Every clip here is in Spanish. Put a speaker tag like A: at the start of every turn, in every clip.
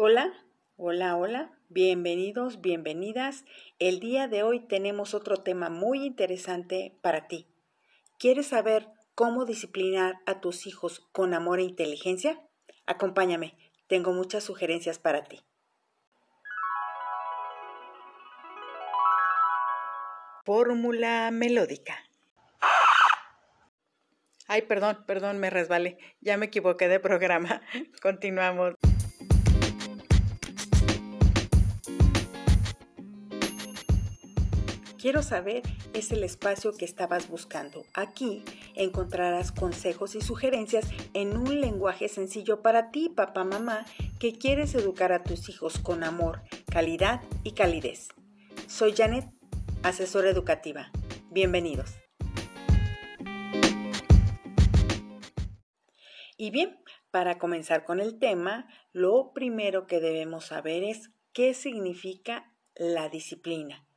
A: Hola, hola, hola, bienvenidos, bienvenidas. El día de hoy tenemos otro tema muy interesante para ti. ¿Quieres saber cómo disciplinar a tus hijos con amor e inteligencia? Acompáñame, tengo muchas sugerencias para ti. Fórmula melódica. Ay, perdón, perdón, me resbalé. Ya me equivoqué de programa. Continuamos. Quiero saber es el espacio que estabas buscando. Aquí encontrarás consejos y sugerencias en un lenguaje sencillo para ti, papá, mamá, que quieres educar a tus hijos con amor, calidad y calidez. Soy Janet, asesora educativa. Bienvenidos. Y bien, para comenzar con el tema, lo primero que debemos saber es qué significa la disciplina.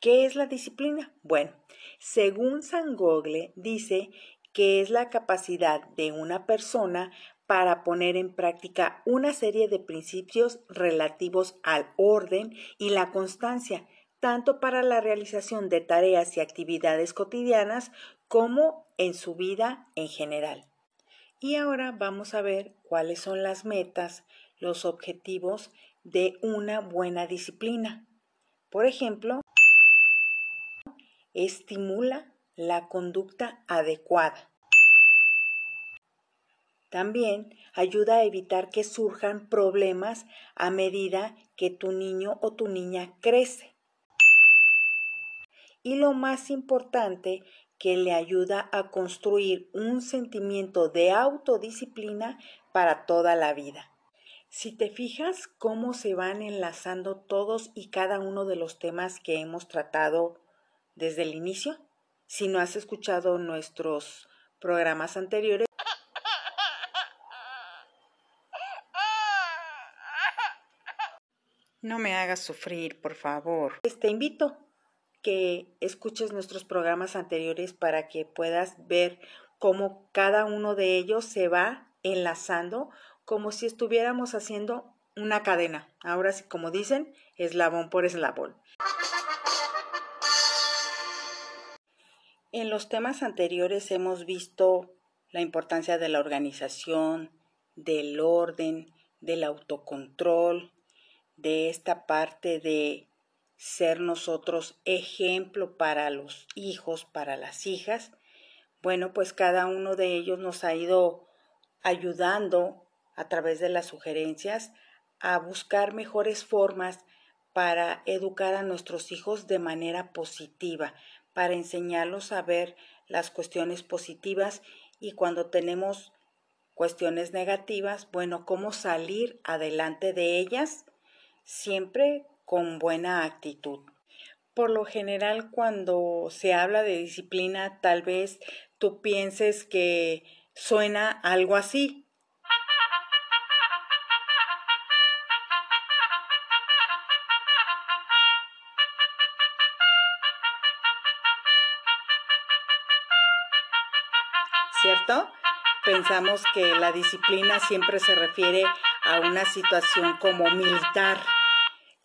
A: ¿Qué es la disciplina? Bueno, según San Gogle dice que es la capacidad de una persona para poner en práctica una serie de principios relativos al orden y la constancia, tanto para la realización de tareas y actividades cotidianas como en su vida en general. Y ahora vamos a ver cuáles son las metas, los objetivos de una buena disciplina. Por ejemplo, estimula la conducta adecuada. También ayuda a evitar que surjan problemas a medida que tu niño o tu niña crece. Y lo más importante, que le ayuda a construir un sentimiento de autodisciplina para toda la vida. Si te fijas cómo se van enlazando todos y cada uno de los temas que hemos tratado desde el inicio. Si no has escuchado nuestros programas anteriores, no me hagas sufrir, por favor. Te invito que escuches nuestros programas anteriores para que puedas ver cómo cada uno de ellos se va enlazando como si estuviéramos haciendo una cadena. Ahora sí, como dicen, eslabón por eslabón. En los temas anteriores hemos visto la importancia de la organización, del orden, del autocontrol, de esta parte de ser nosotros ejemplo para los hijos, para las hijas. Bueno, pues cada uno de ellos nos ha ido ayudando a través de las sugerencias a buscar mejores formas para educar a nuestros hijos de manera positiva, para enseñarlos a ver las cuestiones positivas y cuando tenemos cuestiones negativas, bueno, cómo salir adelante de ellas siempre con buena actitud. Por lo general, cuando se habla de disciplina, tal vez tú pienses que suena algo así, Pensamos que la disciplina siempre se refiere a una situación como militar,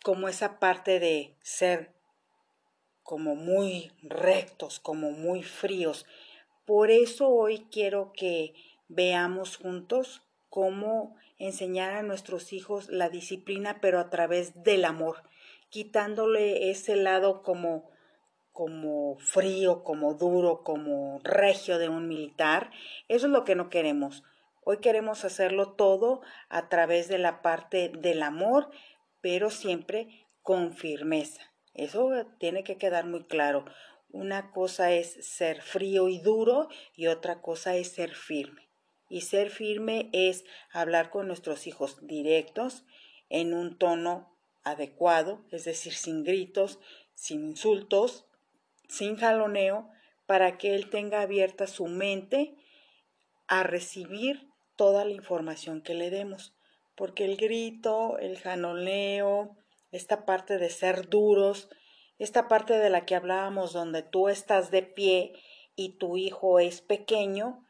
A: como esa parte de ser como muy rectos, como muy fríos. Por eso hoy quiero que veamos juntos cómo enseñar a nuestros hijos la disciplina, pero a través del amor, quitándole ese lado como como frío, como duro, como regio de un militar. Eso es lo que no queremos. Hoy queremos hacerlo todo a través de la parte del amor, pero siempre con firmeza. Eso tiene que quedar muy claro. Una cosa es ser frío y duro y otra cosa es ser firme. Y ser firme es hablar con nuestros hijos directos en un tono adecuado, es decir, sin gritos, sin insultos, sin jaloneo, para que él tenga abierta su mente a recibir toda la información que le demos. Porque el grito, el jaloneo, esta parte de ser duros, esta parte de la que hablábamos donde tú estás de pie y tu hijo es pequeño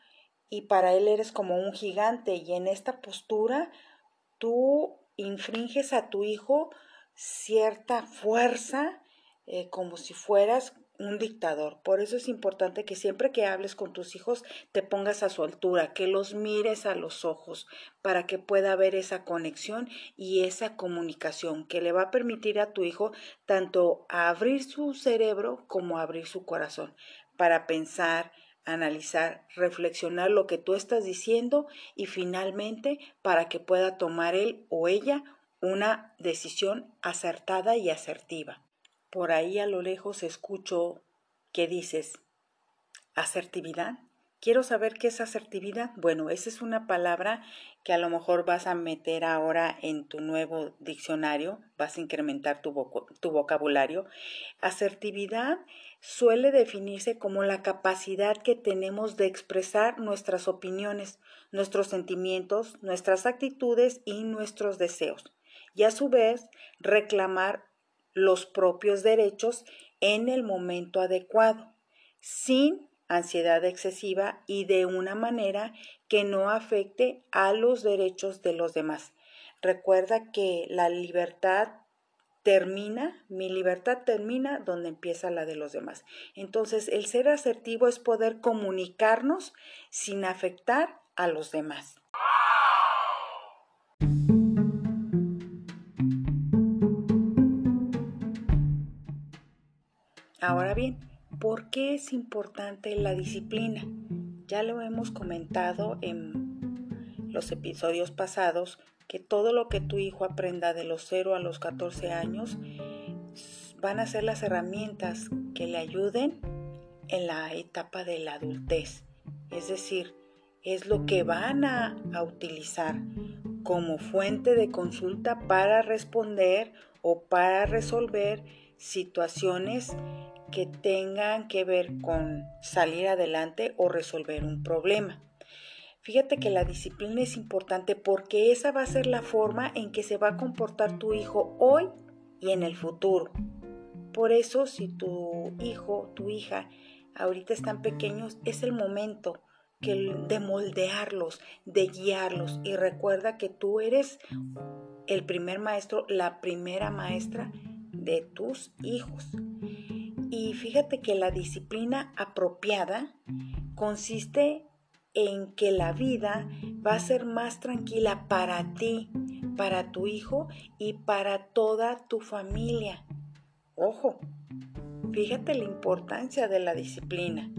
A: y para él eres como un gigante y en esta postura tú infringes a tu hijo cierta fuerza eh, como si fueras un dictador. Por eso es importante que siempre que hables con tus hijos te pongas a su altura, que los mires a los ojos para que pueda haber esa conexión y esa comunicación que le va a permitir a tu hijo tanto abrir su cerebro como abrir su corazón para pensar, analizar, reflexionar lo que tú estás diciendo y finalmente para que pueda tomar él o ella una decisión acertada y asertiva. Por ahí a lo lejos escucho que dices, asertividad. Quiero saber qué es asertividad. Bueno, esa es una palabra que a lo mejor vas a meter ahora en tu nuevo diccionario, vas a incrementar tu, tu vocabulario. Asertividad suele definirse como la capacidad que tenemos de expresar nuestras opiniones, nuestros sentimientos, nuestras actitudes y nuestros deseos, y a su vez reclamar los propios derechos en el momento adecuado, sin ansiedad excesiva y de una manera que no afecte a los derechos de los demás. Recuerda que la libertad termina, mi libertad termina donde empieza la de los demás. Entonces, el ser asertivo es poder comunicarnos sin afectar a los demás. Ahora bien, ¿por qué es importante la disciplina? Ya lo hemos comentado en los episodios pasados que todo lo que tu hijo aprenda de los 0 a los 14 años van a ser las herramientas que le ayuden en la etapa de la adultez. Es decir, es lo que van a, a utilizar como fuente de consulta para responder o para resolver situaciones que tengan que ver con salir adelante o resolver un problema. Fíjate que la disciplina es importante porque esa va a ser la forma en que se va a comportar tu hijo hoy y en el futuro. Por eso si tu hijo, tu hija, ahorita están pequeños, es el momento que de moldearlos, de guiarlos. Y recuerda que tú eres el primer maestro, la primera maestra de tus hijos. Y fíjate que la disciplina apropiada consiste en que la vida va a ser más tranquila para ti, para tu hijo y para toda tu familia. Ojo, fíjate la importancia de la disciplina.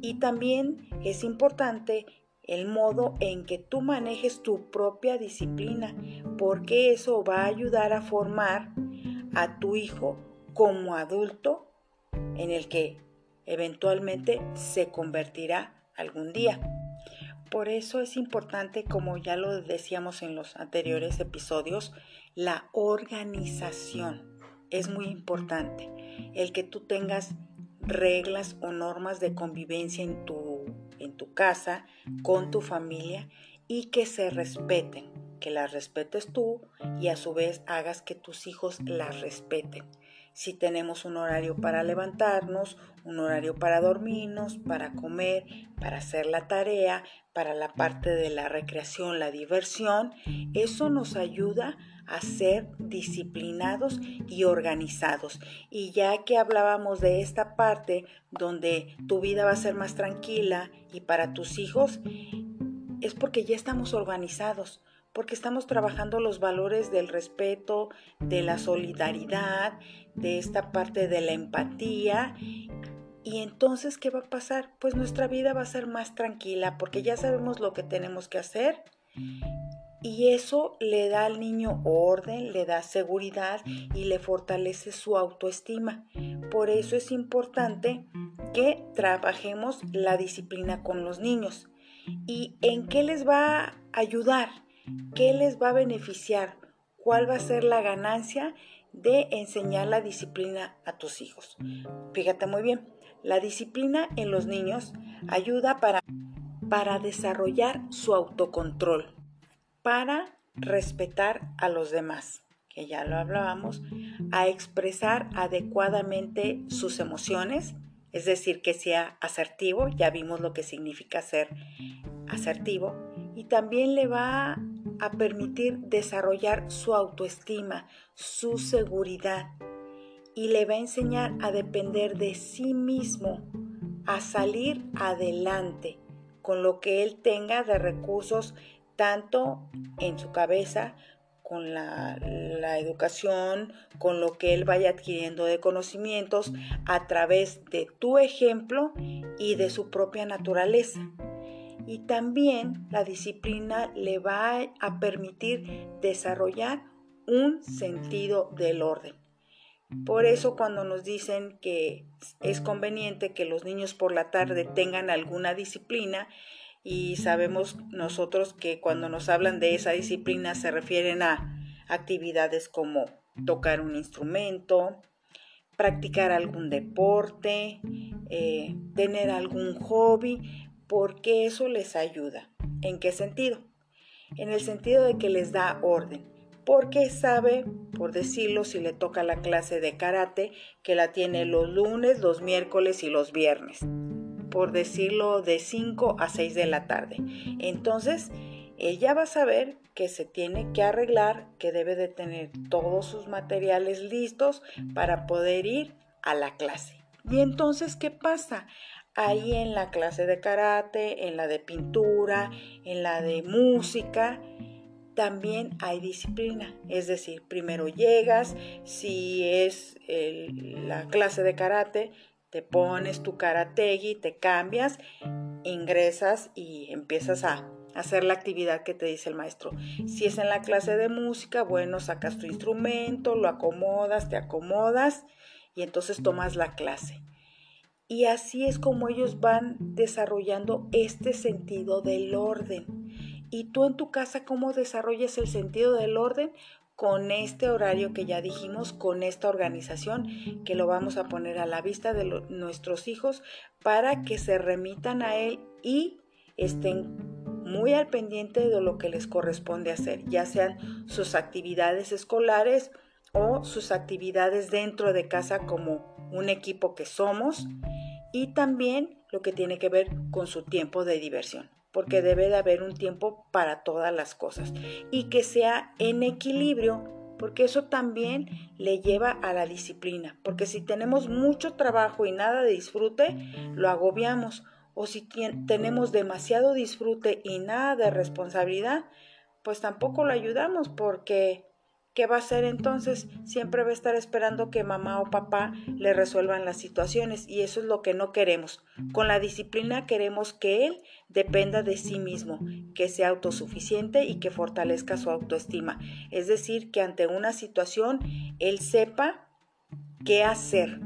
A: Y también es importante el modo en que tú manejes tu propia disciplina, porque eso va a ayudar a formar a tu hijo como adulto en el que eventualmente se convertirá algún día. Por eso es importante, como ya lo decíamos en los anteriores episodios, la organización. Es muy importante el que tú tengas reglas o normas de convivencia en tu, en tu casa, con tu familia y que se respeten, que las respetes tú y a su vez hagas que tus hijos las respeten si tenemos un horario para levantarnos, un horario para dormirnos, para comer, para hacer la tarea, para la parte de la recreación, la diversión, eso nos ayuda a ser disciplinados y organizados. Y ya que hablábamos de esta parte donde tu vida va a ser más tranquila y para tus hijos, es porque ya estamos organizados porque estamos trabajando los valores del respeto, de la solidaridad, de esta parte de la empatía. Y entonces, ¿qué va a pasar? Pues nuestra vida va a ser más tranquila porque ya sabemos lo que tenemos que hacer. Y eso le da al niño orden, le da seguridad y le fortalece su autoestima. Por eso es importante que trabajemos la disciplina con los niños. ¿Y en qué les va a ayudar? ¿Qué les va a beneficiar? ¿Cuál va a ser la ganancia de enseñar la disciplina a tus hijos? Fíjate muy bien, la disciplina en los niños ayuda para, para desarrollar su autocontrol, para respetar a los demás, que ya lo hablábamos, a expresar adecuadamente sus emociones, es decir, que sea asertivo, ya vimos lo que significa ser asertivo, y también le va a permitir desarrollar su autoestima, su seguridad y le va a enseñar a depender de sí mismo, a salir adelante con lo que él tenga de recursos tanto en su cabeza, con la, educación, con lo que él vaya adquiriendo de conocimientos a través de tu ejemplo y de su propia naturaleza. Y también la disciplina le va a permitir desarrollar un sentido del orden. Por eso cuando nos dicen que es conveniente que los niños por la tarde tengan alguna disciplina, y sabemos nosotros que cuando nos hablan de esa disciplina se refieren a actividades como tocar un instrumento, practicar algún deporte, eh, tener algún hobby, porque eso les ayuda. ¿En qué sentido? En el sentido de que les da orden, porque sabe, por decirlo, si le toca la clase de karate, que la tiene los lunes, los miércoles y los viernes por decirlo, de 5 a 6 de la tarde. Entonces, ella va a saber que se tiene que arreglar, que debe de tener todos sus materiales listos para poder ir a la clase. Y entonces, ¿qué pasa? Ahí en la clase de karate, en la de pintura, en la de música, también hay disciplina. Es decir, primero llegas, si es la clase de karate, te pones tu karategi, te cambias, ingresas y empiezas a hacer la actividad que te dice el maestro. Si es en la clase de música, bueno, sacas tu instrumento, lo acomodas, te acomodas y entonces tomas la clase. Y así es como ellos van desarrollando este sentido del orden. ¿Y tú en tu casa cómo desarrollas el sentido del orden? con este horario que ya dijimos, con esta organización que lo vamos a poner a la vista de nuestros hijos para que se remitan a él y estén muy al pendiente de lo que les corresponde hacer, ya sean sus actividades escolares o sus actividades dentro de casa como un equipo que somos y también lo que tiene que ver con su tiempo de diversión porque debe de haber un tiempo para todas las cosas y que sea en equilibrio, porque eso también le lleva a la disciplina, porque si tenemos mucho trabajo y nada de disfrute, lo agobiamos, o si tenemos demasiado disfrute y nada de responsabilidad, pues tampoco lo ayudamos porque ¿Qué va a hacer entonces? Siempre va a estar esperando que mamá o papá le resuelvan las situaciones y eso es lo que no queremos. Con la disciplina queremos que él dependa de sí mismo, que sea autosuficiente y que fortalezca su autoestima. Es decir, que ante una situación él sepa qué hacer,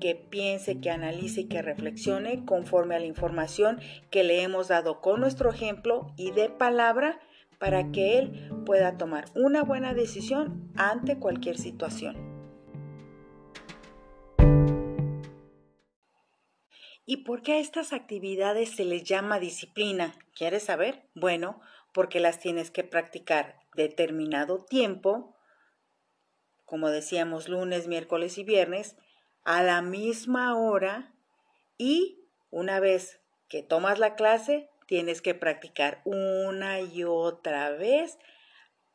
A: que piense, que analice y que reflexione conforme a la información que le hemos dado con nuestro ejemplo y de palabra para que él pueda tomar una buena decisión ante cualquier situación. ¿Y por qué a estas actividades se les llama disciplina? ¿Quieres saber? Bueno, porque las tienes que practicar determinado tiempo, como decíamos lunes, miércoles y viernes, a la misma hora y una vez que tomas la clase, tienes que practicar una y otra vez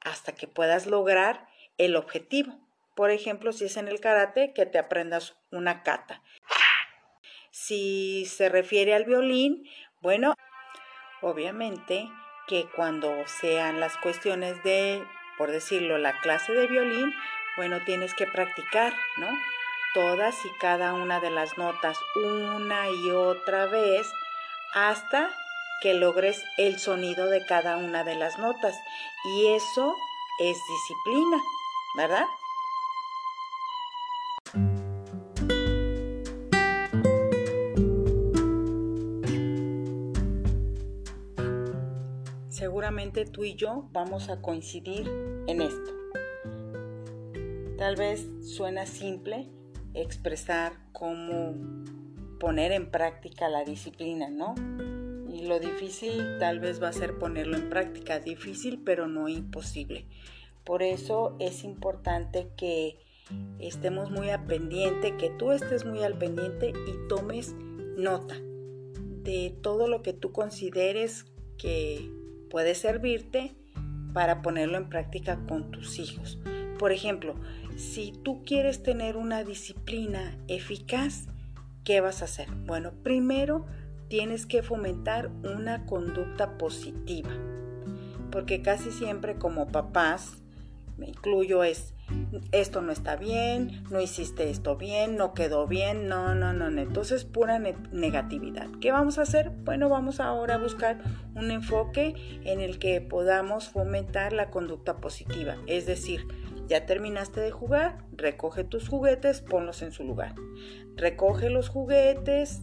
A: hasta que puedas lograr el objetivo. Por ejemplo, si es en el karate, que te aprendas una kata. Si se refiere al violín, bueno, obviamente que cuando sean las cuestiones de, por decirlo, la clase de violín, bueno, tienes que practicar, ¿no? Todas y cada una de las notas una y otra vez hasta que logres el sonido de cada una de las notas. Y eso es disciplina, ¿verdad? Seguramente tú y yo vamos a coincidir en esto. Tal vez suena simple expresar cómo poner en práctica la disciplina, ¿no? Lo difícil tal vez va a ser ponerlo en práctica, difícil pero no imposible. Por eso es importante que estemos muy al pendiente, que tú estés muy al pendiente y tomes nota de todo lo que tú consideres que puede servirte para ponerlo en práctica con tus hijos. Por ejemplo, si tú quieres tener una disciplina eficaz, ¿qué vas a hacer? Bueno, primero tienes que fomentar una conducta positiva, porque casi siempre como papás, me incluyo, es esto no está bien, no hiciste esto bien, no quedó bien, no, no, no, entonces pura negatividad. ¿Qué vamos a hacer? Bueno, vamos ahora a buscar un enfoque en el que podamos fomentar la conducta positiva, es decir, ya terminaste de jugar, recoge tus juguetes, ponlos en su lugar. Recoge los juguetes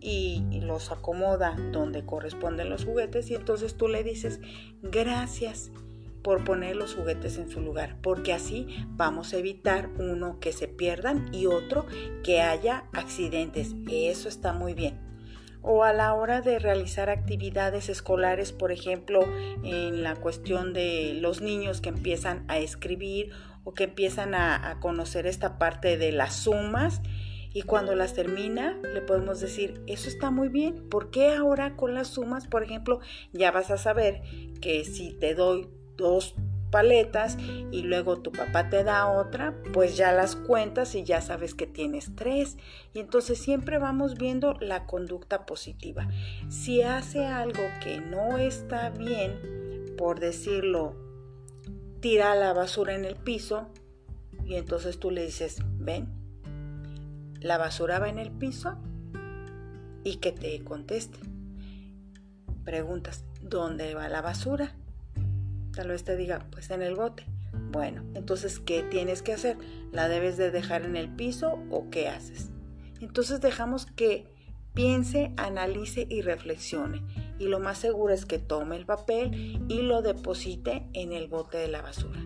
A: y, los acomoda donde corresponden los juguetes y entonces tú le dices gracias por poner los juguetes en su lugar, porque así vamos a evitar uno que se pierdan y otro que haya accidentes. Eso está muy bien o a la hora de realizar actividades escolares, por ejemplo, en la cuestión de los niños que empiezan a escribir o que empiezan a, conocer esta parte de las sumas y cuando las termina le podemos decir, eso está muy bien, ¿por qué ahora con las sumas, por ejemplo, ya vas a saber que si te doy dos paletas y luego tu papá te da otra, pues ya las cuentas y ya sabes que tienes tres. Y entonces siempre vamos viendo la conducta positiva. Si hace algo que no está bien, por decirlo, tira la basura en el piso y entonces tú le dices, ven, la basura va en el piso y que te conteste. Preguntas, ¿dónde va la basura? Tal vez te diga, pues en el bote. Bueno, entonces, ¿qué tienes que hacer? ¿La debes de dejar en el piso o qué haces? Entonces dejamos que piense, analice y reflexione. Y lo más seguro es que tome el papel y lo deposite en el bote de la basura.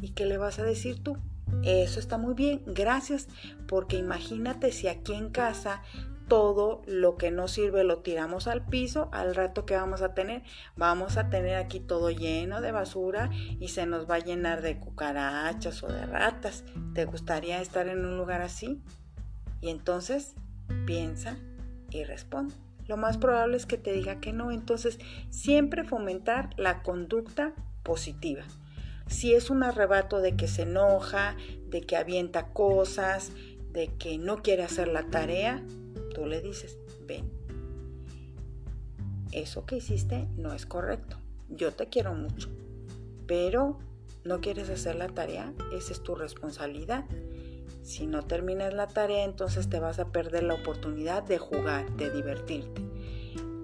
A: ¿Y qué le vas a decir tú? Eso está muy bien, gracias, porque imagínate si aquí en casa todo lo que no sirve lo tiramos al piso, al rato que vamos a tener, vamos a tener aquí todo lleno de basura y se nos va a llenar de cucarachas o de ratas. ¿Te gustaría estar en un lugar así? Y entonces piensa y responde. Lo más probable es que te diga que no, entonces siempre fomentar la conducta positiva. Si es un arrebato de que se enoja, de que avienta cosas, de que no quiere hacer la tarea, tú le dices, ven, eso que hiciste no es correcto. Yo te quiero mucho, pero no quieres hacer la tarea, esa es tu responsabilidad. Si no terminas la tarea, entonces te vas a perder la oportunidad de jugar, de divertirte.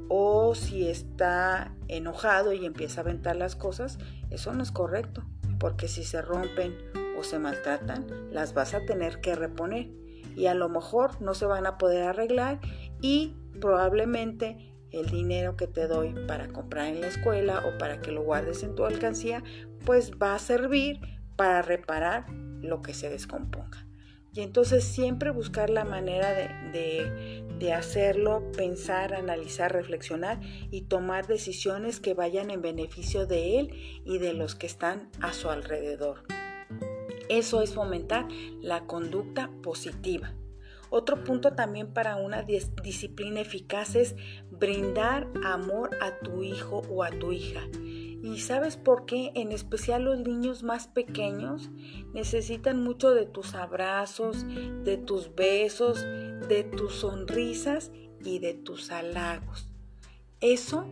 A: O si está enojado y empieza a aventar las cosas, eso no es correcto, porque si se rompen o se maltratan, las vas a tener que reponer y a lo mejor no se van a poder arreglar y probablemente el dinero que te doy para comprar en la escuela o para que lo guardes en tu alcancía, pues va a servir para reparar lo que se descomponga. Y entonces siempre buscar la manera de, de, hacerlo, pensar, analizar, reflexionar y tomar decisiones que vayan en beneficio de él y de los que están a su alrededor. Eso es fomentar la conducta positiva. Otro punto también para una disciplina eficaz es brindar amor a tu hijo o a tu hija. ¿Y sabes por qué? En especial los niños más pequeños necesitan mucho de tus abrazos, de tus besos, de tus sonrisas y de tus halagos. Eso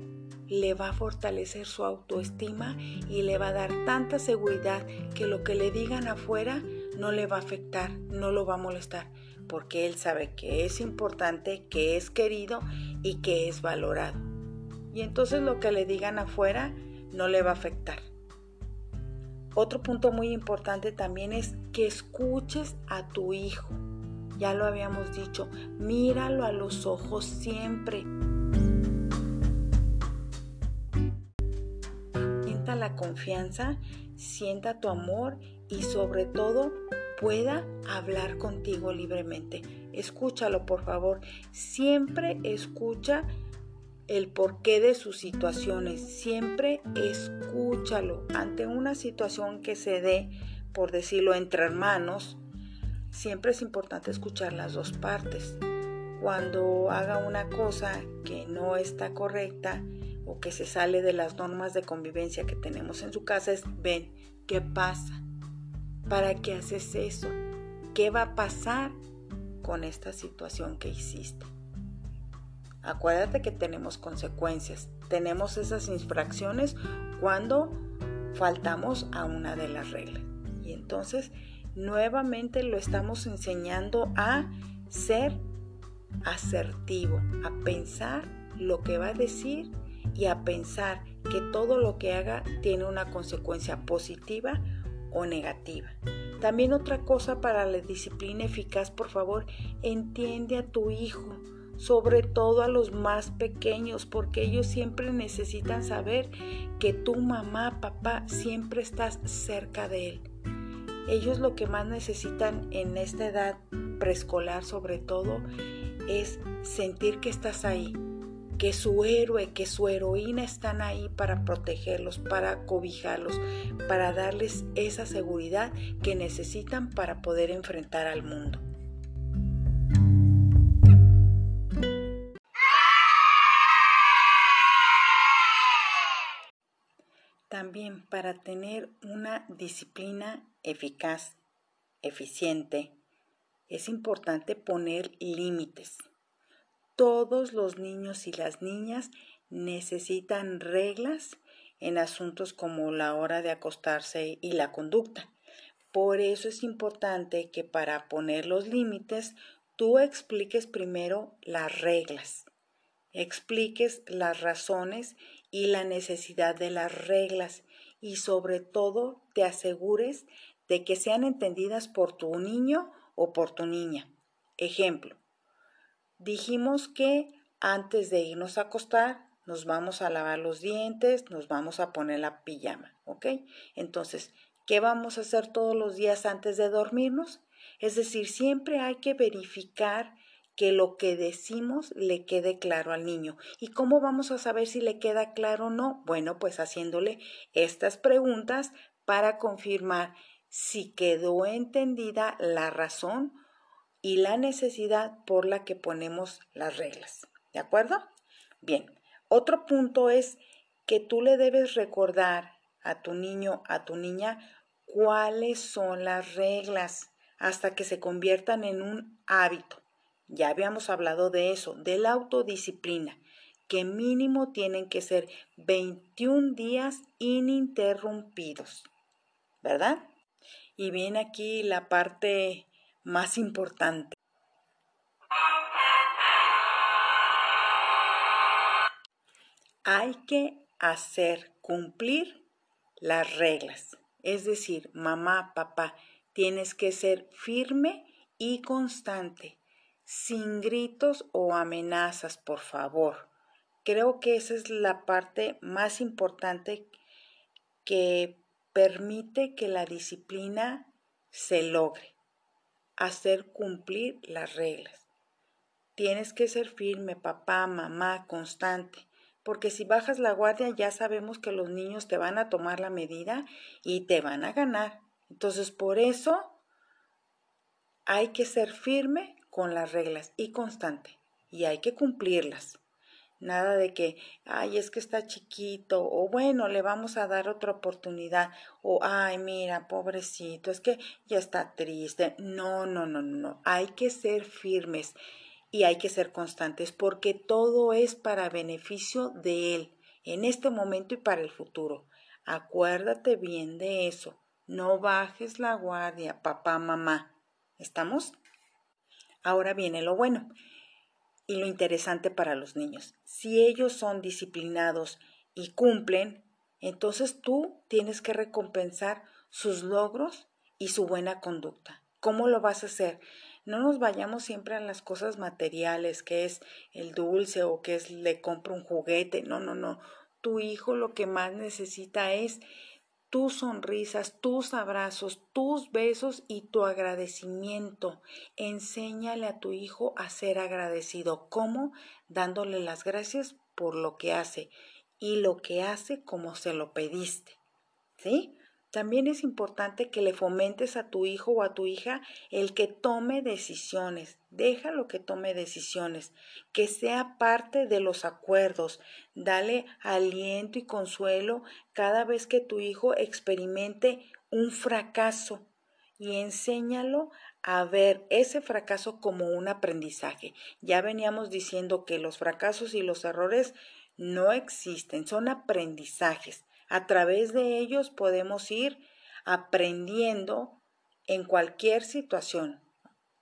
A: le va a fortalecer su autoestima y le va a dar tanta seguridad que lo que le digan afuera no le va a afectar, no lo va a molestar, porque él sabe que es importante, que es querido y que es valorado. Y entonces lo que le digan afuera no le va a afectar. Otro punto muy importante también es que escuches a tu hijo. Ya lo habíamos dicho, míralo a los ojos siempre. la confianza, sienta tu amor y sobre todo pueda hablar contigo libremente. Escúchalo, por favor. Siempre escucha el porqué de sus situaciones. Siempre escúchalo. Ante una situación que se dé, por decirlo, entre hermanos, siempre es importante escuchar las dos partes. Cuando haga una cosa que no está correcta, o que se sale de las normas de convivencia que tenemos en su casa es, ven, ¿qué pasa? ¿Para qué haces eso? ¿Qué va a pasar con esta situación que hiciste? Acuérdate que tenemos consecuencias. Tenemos esas infracciones cuando faltamos a una de las reglas. Y entonces nuevamente lo estamos enseñando a ser asertivo, a pensar lo que va a decir y a pensar que todo lo que haga tiene una consecuencia positiva o negativa. También otra cosa para la disciplina eficaz, por favor, entiende a tu hijo, sobre todo a los más pequeños, porque ellos siempre necesitan saber que tu mamá, papá, siempre estás cerca de él. Ellos lo que más necesitan en esta edad preescolar sobre todo es sentir que estás ahí, que su héroe, que su heroína están ahí para protegerlos, para cobijarlos, para darles esa seguridad que necesitan para poder enfrentar al mundo. También para tener una disciplina eficaz, eficiente, es importante poner límites. Todos los niños y las niñas necesitan reglas en asuntos como la hora de acostarse y la conducta. Por eso es importante que para poner los límites tú expliques primero las reglas, expliques las razones y la necesidad de las reglas y sobre todo te asegures de que sean entendidas por tu niño o por tu niña. Ejemplo, dijimos que antes de irnos a acostar nos vamos a lavar los dientes, nos vamos a poner la pijama, ¿ok? Entonces, ¿qué vamos a hacer todos los días antes de dormirnos? Es decir, siempre hay que verificar que lo que decimos le quede claro al niño. ¿Y cómo vamos a saber si le queda claro o no? Bueno, pues haciéndole estas preguntas para confirmar si quedó entendida la razón y la necesidad por la que ponemos las reglas. ¿De acuerdo? Bien, otro punto es que tú le debes recordar a tu niño, a tu niña, cuáles son las reglas hasta que se conviertan en un hábito. Ya habíamos hablado de eso, de la autodisciplina, que mínimo tienen que ser 21 días ininterrumpidos. ¿Verdad? Y viene aquí la parte más importante. Hay que hacer cumplir las reglas. Es decir, mamá, papá, tienes que ser firme y constante, sin gritos o amenazas, por favor. Creo que esa es la parte más importante que permite que la disciplina se logre, hacer cumplir las reglas. Tienes que ser firme, papá, mamá, constante, porque si bajas la guardia ya sabemos que los niños te van a tomar la medida y te van a ganar. Entonces, por eso hay que ser firme con las reglas y constante, y hay que cumplirlas. Nada de que, ay, es que está chiquito, o bueno, le vamos a dar otra oportunidad, o ay, mira, pobrecito, es que ya está triste. No, no, no, no, hay que ser firmes y hay que ser constantes porque todo es para beneficio de él, en este momento y para el futuro. Acuérdate bien de eso. No bajes la guardia, papá, mamá. ¿Estamos? Ahora viene lo bueno y lo interesante para los niños. Si ellos son disciplinados y cumplen, entonces tú tienes que recompensar sus logros y su buena conducta. ¿Cómo lo vas a hacer? No nos vayamos siempre a las cosas materiales, que es el dulce o que es le compro un juguete. No, no, no. Tu hijo lo que más necesita es tus sonrisas, tus abrazos, tus besos y tu agradecimiento. Enséñale a tu hijo a ser agradecido. ¿Cómo? Dándole las gracias por lo que hace y lo que hace como se lo pediste. ¿Sí? También es importante que le fomentes a tu hijo o a tu hija el que tome decisiones. Déjalo que tome decisiones, que sea parte de los acuerdos. Dale aliento y consuelo cada vez que tu hijo experimente un fracaso y enséñalo a ver ese fracaso como un aprendizaje. Ya veníamos diciendo que los fracasos y los errores no existen, son aprendizajes. A través de ellos podemos ir aprendiendo en cualquier situación.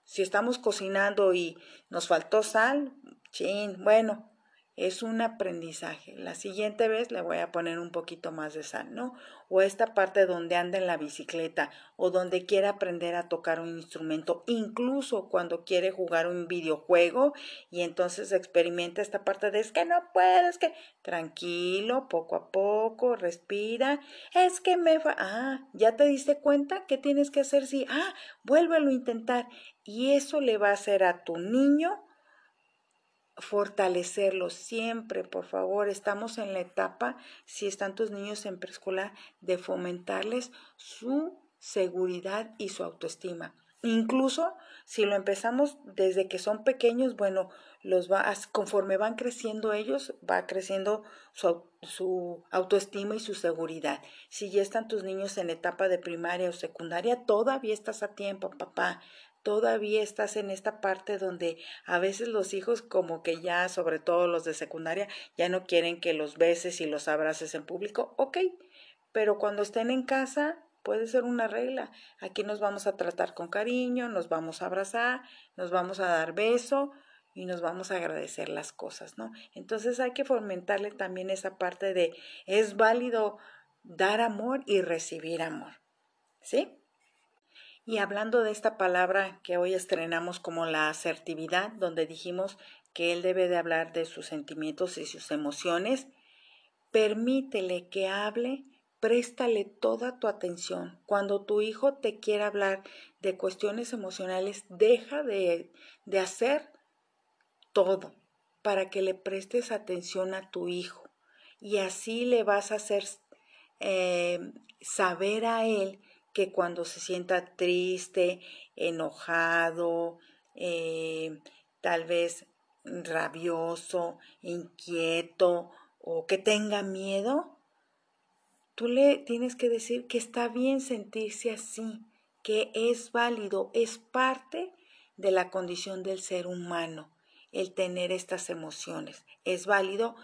A: Si estamos cocinando y nos faltó sal, chin, bueno, es un aprendizaje. La siguiente vez le voy a poner un poquito más de sal, ¿no? O esta parte donde anda en la bicicleta o donde quiere aprender a tocar un instrumento, incluso cuando quiere jugar un videojuego y entonces experimenta esta parte de es que no puedo, es que tranquilo, poco a poco, respira, es que me fa ah, ya te diste cuenta qué tienes que hacer sí, ah, vuélvelo a intentar y eso le va a hacer a tu niño fortalecerlo siempre, por favor. Estamos en la etapa, si están tus niños en preescolar, de fomentarles su seguridad y su autoestima. Incluso si lo empezamos desde que son pequeños, bueno, los va, conforme van creciendo ellos, va creciendo su, su, autoestima y su seguridad. Si ya están tus niños en etapa de primaria o secundaria, todavía estás a tiempo, papá todavía estás en esta parte donde a veces los hijos como que ya, sobre todo los de secundaria, ya no quieren que los beses y los abraces en público, ok, pero cuando estén en casa puede ser una regla. Aquí nos vamos a tratar con cariño, nos vamos a abrazar, nos vamos a dar beso y nos vamos a agradecer las cosas, ¿no? Entonces hay que fomentarle también esa parte de es válido dar amor y recibir amor, ¿sí? Y hablando de esta palabra que hoy estrenamos como la asertividad, donde dijimos que él debe de hablar de sus sentimientos y sus emociones, permítele que hable, préstale toda tu atención. Cuando tu hijo te quiera hablar de cuestiones emocionales, deja de, de hacer todo para que le prestes atención a tu hijo. Y así le vas a hacer eh, saber a él que cuando se sienta triste, enojado, eh, tal vez rabioso, inquieto o que tenga miedo, tú le tienes que decir que está bien sentirse así, que es válido, es parte de la condición del ser humano el tener estas emociones. Es válido,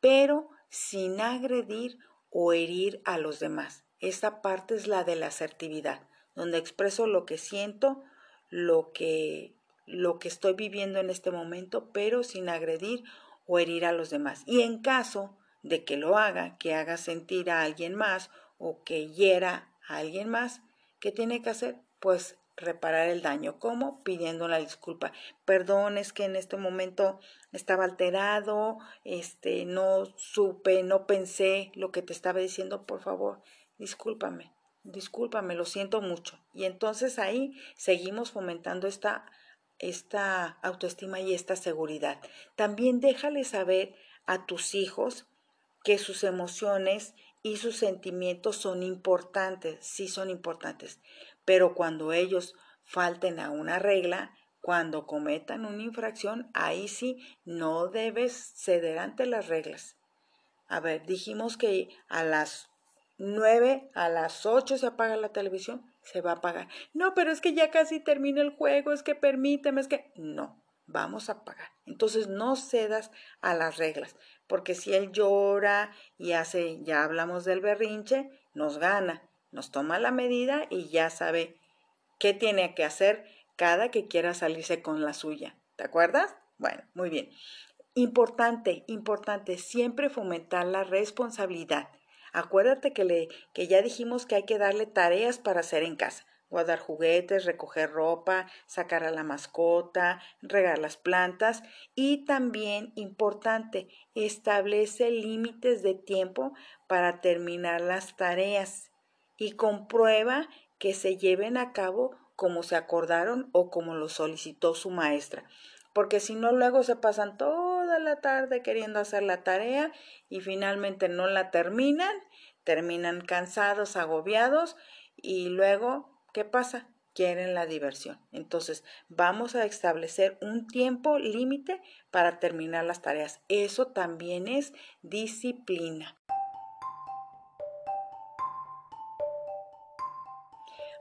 A: pero sin agredir o herir a los demás. Esta parte es la de la asertividad, donde expreso lo que siento, lo que, lo que estoy viviendo en este momento, pero sin agredir o herir a los demás. Y en caso de que lo haga, que haga sentir a alguien más o que hiera a alguien más, ¿qué tiene que hacer? Pues reparar el daño. ¿Cómo? Pidiendo la disculpa. Perdón, es que en este momento estaba alterado, este, no supe, no pensé lo que te estaba diciendo, por favor, discúlpame, discúlpame, lo siento mucho. Y entonces ahí seguimos fomentando esta, esta autoestima y esta seguridad. También déjale saber a tus hijos que sus emociones y sus sentimientos son importantes, sí son importantes, pero cuando ellos falten a una regla, cuando cometan una infracción, ahí sí no debes ceder ante las reglas. A ver, dijimos que a las 9 a las 8 se apaga la televisión, se va a apagar. No, pero es que ya casi termina el juego, es que permíteme, es que no, vamos a apagar. Entonces no cedas a las reglas, porque si él llora y hace, ya hablamos del berrinche, nos gana, nos toma la medida y ya sabe qué tiene que hacer cada que quiera salirse con la suya. ¿Te acuerdas? Bueno, muy bien. Importante, importante, siempre fomentar la responsabilidad. Acuérdate que, le, que ya dijimos que hay que darle tareas para hacer en casa. Guardar juguetes, recoger ropa, sacar a la mascota, regar las plantas y también, importante, establece límites de tiempo para terminar las tareas y comprueba que se lleven a cabo como se acordaron o como lo solicitó su maestra. Porque si no, luego se pasan toda la tarde queriendo hacer la tarea y finalmente no la terminan, terminan cansados, agobiados y luego, ¿qué pasa? Quieren la diversión. Entonces, vamos a establecer un tiempo límite para terminar las tareas. Eso también es disciplina.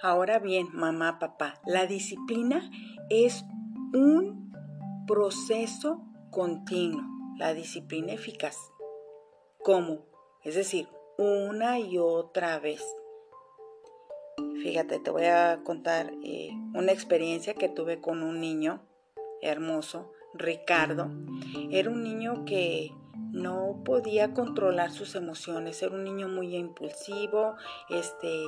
A: Ahora bien, mamá, papá, la disciplina es un proceso continuo, la disciplina eficaz. ¿Cómo? Es decir, una y otra vez. Fíjate, te voy a contar eh, una experiencia que tuve con un niño hermoso, Ricardo. Era un niño que no podía controlar sus emociones, era un niño muy impulsivo, este,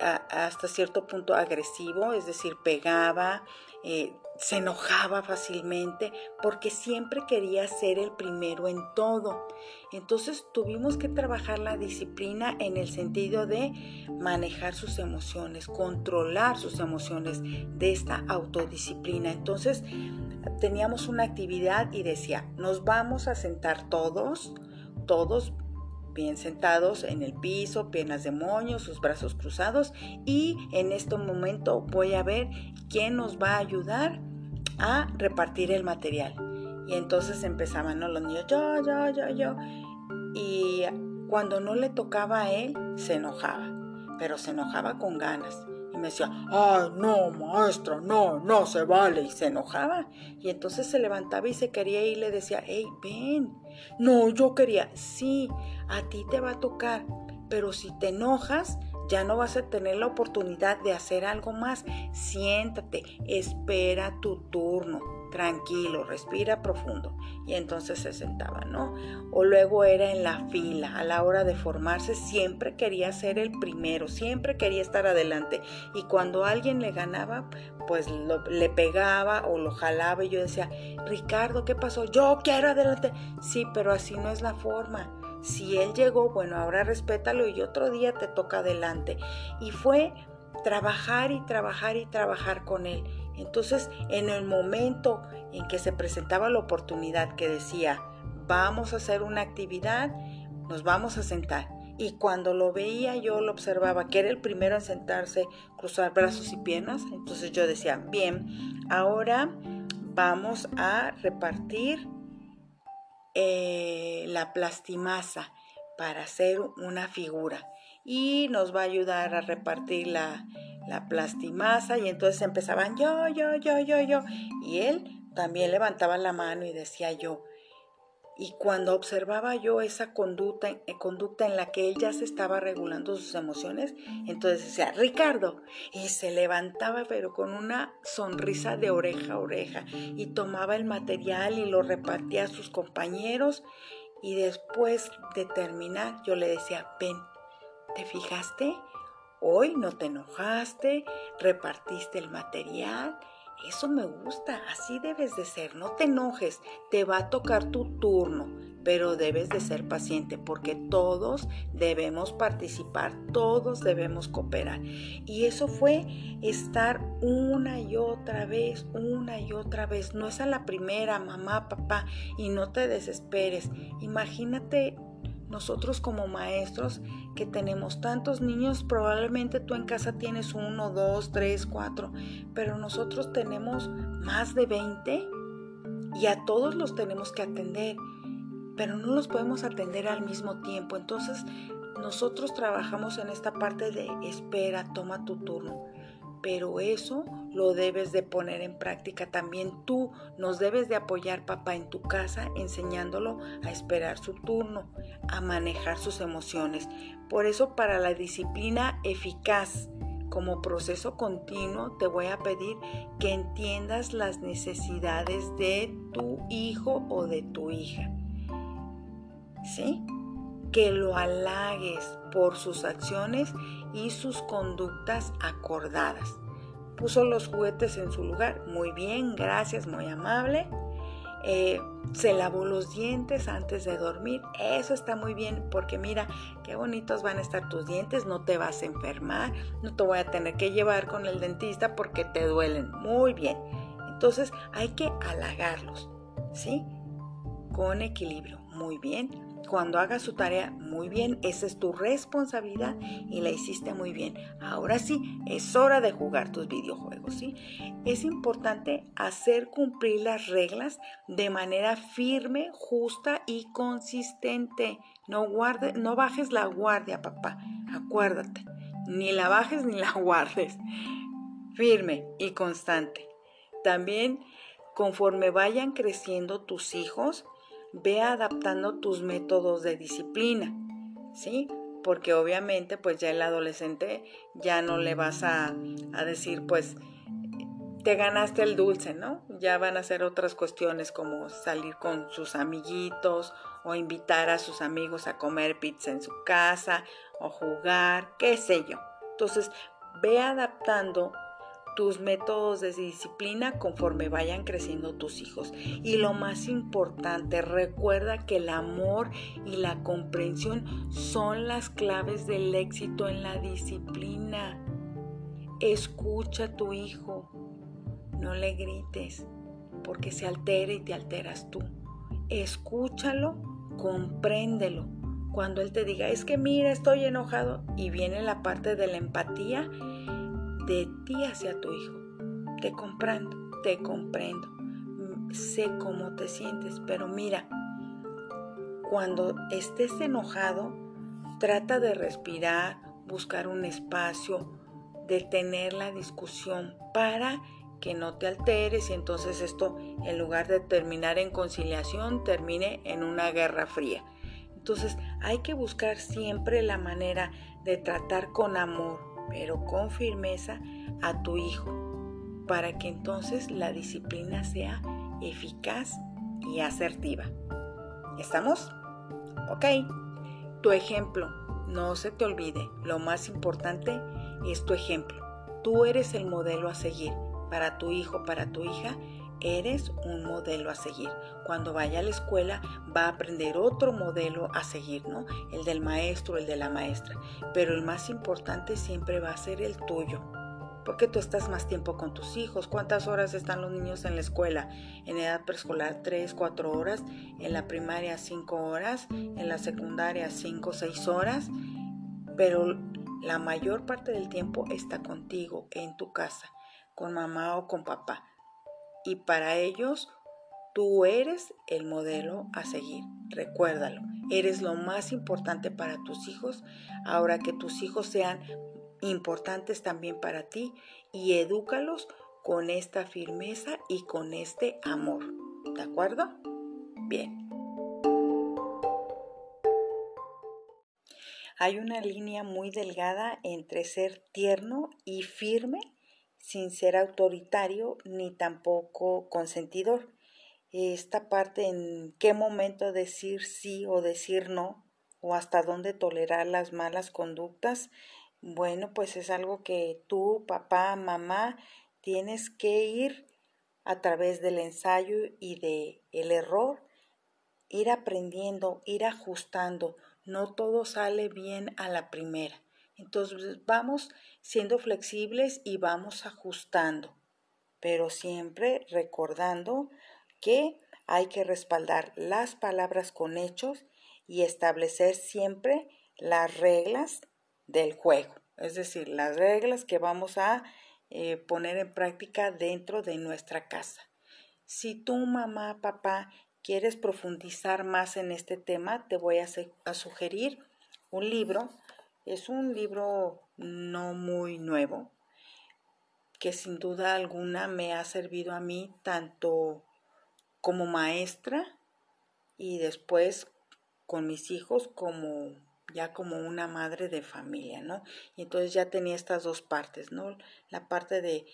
A: hasta cierto punto agresivo, es decir, pegaba, eh, se enojaba fácilmente porque siempre quería ser el primero en todo. Entonces tuvimos que trabajar la disciplina en el sentido de manejar sus emociones, controlar sus emociones de esta autodisciplina. Entonces teníamos una actividad y decía, nos vamos a sentar todos, todos bien sentados en el piso, piernas de moño, sus brazos cruzados y en este momento voy a ver quién nos va a ayudar a repartir el material. Y entonces empezaban los niños, yo, yo, yo, yo. Y cuando no le tocaba a él, se enojaba, pero se enojaba con ganas. Y me decía, ay, no, maestra, no, no se vale. Y se enojaba. Y entonces se levantaba y se quería ir y le decía, hey, ven. No, yo quería, sí, a ti te va a tocar, pero si te enojas, ya no vas a tener la oportunidad de hacer algo más. Siéntate, espera tu turno, tranquilo, respira profundo. Y entonces se sentaba, ¿no? O luego era en la fila, a la hora de formarse, siempre quería ser el primero, siempre quería estar adelante. Y cuando alguien le ganaba, pues le pegaba o lo jalaba y yo decía, Ricardo, ¿qué pasó? Yo quiero adelante. Sí, pero así no es la forma si él llegó, bueno, ahora respétalo y otro día te toca adelante. Y fue trabajar y trabajar y trabajar con él. Entonces, en el momento en que se presentaba la oportunidad que decía, vamos a hacer una actividad, nos vamos a sentar. Y cuando lo veía, yo lo observaba, que era el primero en sentarse, cruzar brazos y piernas. Entonces yo decía, bien, ahora vamos a repartir eh, la plastimasa para hacer una figura y nos va a ayudar a repartir la, la plastimasa y entonces empezaban yo, yo, yo, yo, yo y él también levantaba la mano y decía yo y cuando observaba yo esa conducta, eh, conducta en la que él ya se estaba regulando sus emociones, entonces decía, Ricardo, y se levantaba pero con una sonrisa de oreja a oreja y tomaba el material y lo repartía a sus compañeros y después de terminar yo le decía, ven, ¿te fijaste? Hoy no te enojaste, repartiste el material eso me gusta, así debes de ser, no te enojes, te va a tocar tu turno, pero debes de ser paciente porque todos debemos participar, todos debemos cooperar. Y eso fue estar una y otra vez, una y otra vez. No es a la primera, mamá, papá, y no te desesperes. Imagínate nosotros como maestros que tenemos tantos niños, probablemente tú en casa tienes uno, dos, tres, cuatro, pero nosotros tenemos más de 20 y a todos los tenemos que atender, pero no los podemos atender al mismo tiempo. Entonces nosotros trabajamos en esta parte de espera, toma tu turno pero eso lo debes de poner en práctica también tú. Nos debes de apoyar, papá, en tu casa, enseñándolo a esperar su turno, a manejar sus emociones. Por eso, para la disciplina eficaz, como proceso continuo, te voy a pedir que entiendas las necesidades de tu hijo o de tu hija. ¿Sí? Que lo halagues por sus acciones y sus conductas acordadas. Puso los juguetes en su lugar. Muy bien, gracias, muy amable. Eh, se lavó los dientes antes de dormir. Eso está muy bien porque mira qué bonitos van a estar tus dientes. No te vas a enfermar. No te voy a tener que llevar con el dentista porque te duelen. Muy bien. Entonces hay que halagarlos. ¿Sí? con equilibrio. Muy bien. Cuando hagas su tarea, muy bien. Esa es tu responsabilidad y la hiciste muy bien. Ahora sí, es hora de jugar tus videojuegos, ¿sí? Es importante hacer cumplir las reglas de manera firme, justa y consistente. No, guarde, no bajes la guardia, papá. Acuérdate. Ni la bajes ni la guardes. Firme y constante. También, conforme vayan creciendo tus hijos, ve adaptando tus métodos de disciplina, ¿sí? Porque obviamente pues ya el adolescente ya no le vas a, decir pues te ganaste el dulce, ¿no? Ya van a ser otras cuestiones como salir con sus amiguitos o invitar a sus amigos a comer pizza en su casa o jugar, qué sé yo. Entonces, ve adaptando tus métodos de disciplina conforme vayan creciendo tus hijos. Y lo más importante, recuerda que el amor y la comprensión son las claves del éxito en la disciplina. Escucha a tu hijo, no le grites, porque se altera y te alteras tú. Escúchalo, compréndelo. Cuando él te diga, es que mira, estoy enojado, y viene la parte de la empatía, de ti hacia tu hijo. Te comprendo, te comprendo. Sé cómo te sientes, pero mira, cuando estés enojado, trata de respirar, buscar un espacio, detener la discusión para que no te alteres y entonces esto, en lugar de terminar en conciliación, termine en una guerra fría. Entonces hay que buscar siempre la manera de tratar con amor, pero con firmeza a tu hijo, para que entonces la disciplina sea eficaz y asertiva. ¿Estamos? Ok. Tu ejemplo, no se te olvide, lo más importante es tu ejemplo. Tú eres el modelo a seguir para tu hijo, para tu hija eres un modelo a seguir. Cuando vaya a la escuela va a aprender otro modelo a seguir, ¿no? El del maestro, el de la maestra. Pero el más importante siempre va a ser el tuyo. Porque tú estás más tiempo con tus hijos. ¿Cuántas horas están los niños en la escuela? En edad preescolar 3, 4 horas. En la primaria 5 horas. En la secundaria 5, 6 horas. Pero la mayor parte del tiempo está contigo, en tu casa, con mamá o con papá y para ellos tú eres el modelo a seguir. Recuérdalo, eres lo más importante para tus hijos, ahora que tus hijos sean importantes también para ti y edúcalos con esta firmeza y con este amor. ¿De acuerdo? Bien. Hay una línea muy delgada entre ser tierno y firme sin ser autoritario ni tampoco consentidor. Esta parte en qué momento decir sí o decir no o hasta dónde tolerar las malas conductas, bueno, pues es algo que tú, papá, mamá, tienes que ir a través del ensayo y de el error, ir aprendiendo, ir ajustando. No todo sale bien a la primera. Entonces vamos siendo flexibles y vamos ajustando, pero siempre recordando que hay que respaldar las palabras con hechos y establecer siempre las reglas del juego, es decir, las reglas que vamos a eh, poner en práctica dentro de nuestra casa. Si tú, mamá, papá, quieres profundizar más en este tema, te voy a sugerir un libro es un libro no muy nuevo, que sin duda alguna me ha servido a mí tanto como maestra y después con mis hijos como ya como una madre de familia, ¿no? Y entonces ya tenía estas dos partes, ¿no? La parte de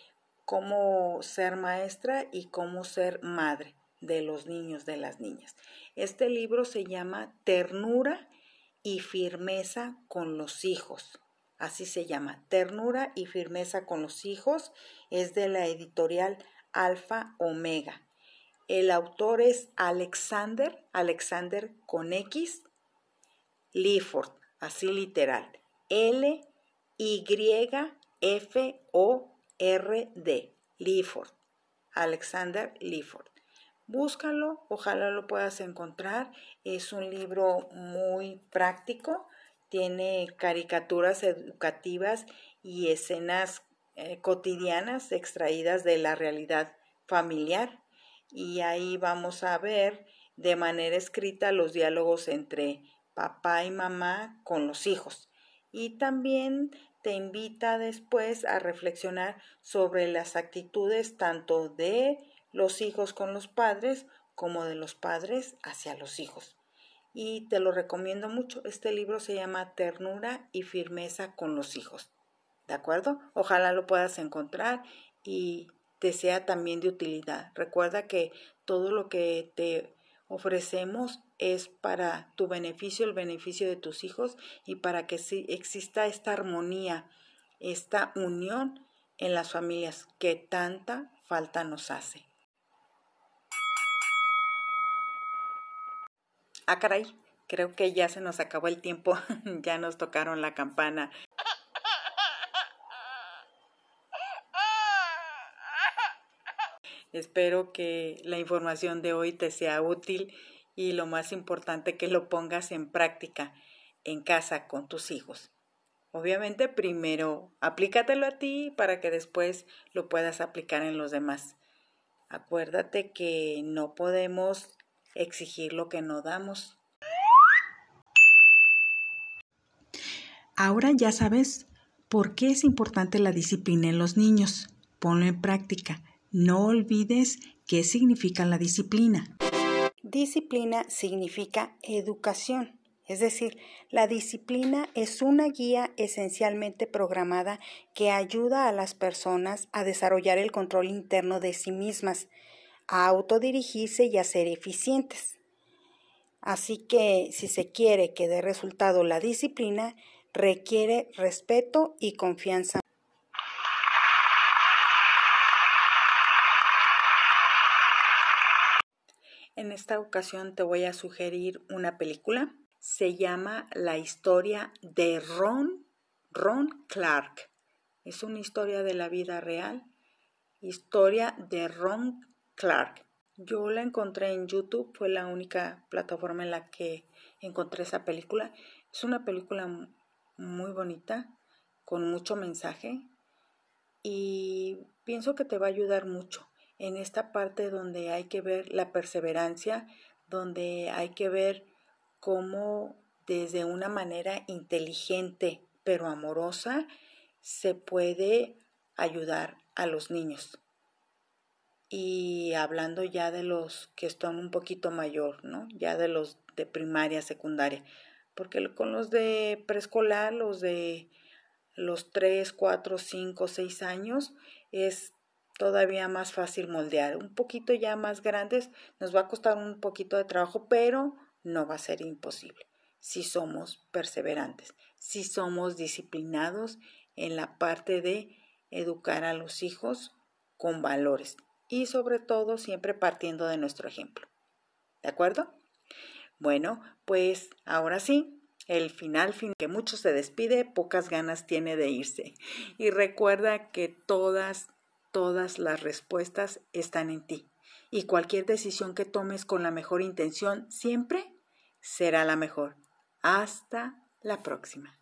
A: cómo ser maestra y cómo ser madre de los niños, de las niñas. Este libro se llama Ternura y firmeza con los hijos. Así se llama, ternura y firmeza con los hijos. Es de la editorial Alfa Omega. El autor es Alexander, Alexander con X, Lifford, así literal. L Y F O R D, Lifford. Alexander Lifford. Búscalo, ojalá lo puedas encontrar. Es un libro muy práctico, tiene caricaturas educativas y escenas eh, cotidianas extraídas de la realidad familiar. Y ahí vamos a ver de manera escrita los diálogos entre papá y mamá con los hijos. Y también te invita después a reflexionar sobre las actitudes tanto de los hijos con los padres como de los padres hacia los hijos. Y te lo recomiendo mucho. Este libro se llama Ternura y Firmeza con los hijos. ¿De acuerdo? Ojalá lo puedas encontrar y te sea también de utilidad. Recuerda que todo lo que te ofrecemos es para tu beneficio, el beneficio de tus hijos y para que exista esta armonía, esta unión en las familias que tanta falta nos hace. Ah, caray, creo que ya se nos acabó el tiempo, ya nos tocaron la campana. Espero que la información de hoy te sea útil y lo más importante que lo pongas en práctica en casa con tus hijos. Obviamente primero aplícatelo a ti para que después lo puedas aplicar en los demás. Acuérdate que no podemos exigir lo que no damos. Ahora ya sabes por qué es importante la disciplina en los niños. Ponlo en práctica. No olvides qué significa la disciplina. Disciplina significa educación. Es decir, la disciplina es una guía esencialmente programada que ayuda a las personas a desarrollar el control interno de sí mismas, a autodirigirse y a ser eficientes. Así que si se quiere que dé resultado la disciplina, requiere respeto y confianza. En esta ocasión te voy a sugerir una película. Se llama La historia de Ron, Ron Clark. Es una historia de la vida real. Historia de Ron Clark. Yo la encontré en YouTube, fue la única plataforma en la que encontré esa película. Es una película muy bonita, con mucho mensaje y pienso que te va a ayudar mucho en esta parte donde hay que ver la perseverancia, donde hay que ver cómo desde una manera inteligente pero amorosa se puede ayudar a los niños y hablando ya de los que están un poquito mayor, ¿no? Ya de los de primaria, secundaria, porque con los de preescolar, los de los 3, 4, 5, 6 años, es todavía más fácil moldear. Un poquito ya más grandes nos va a costar un poquito de trabajo, pero no va a ser imposible si somos perseverantes, si somos disciplinados en la parte de educar a los hijos con valores y sobre todo siempre partiendo de nuestro ejemplo. ¿De acuerdo? Bueno, pues ahora sí, el final, fin que mucho se despide, pocas ganas tiene de irse. Y recuerda que todas, todas las respuestas están en ti. Y cualquier decisión que tomes con la mejor intención siempre será la mejor. Hasta la próxima.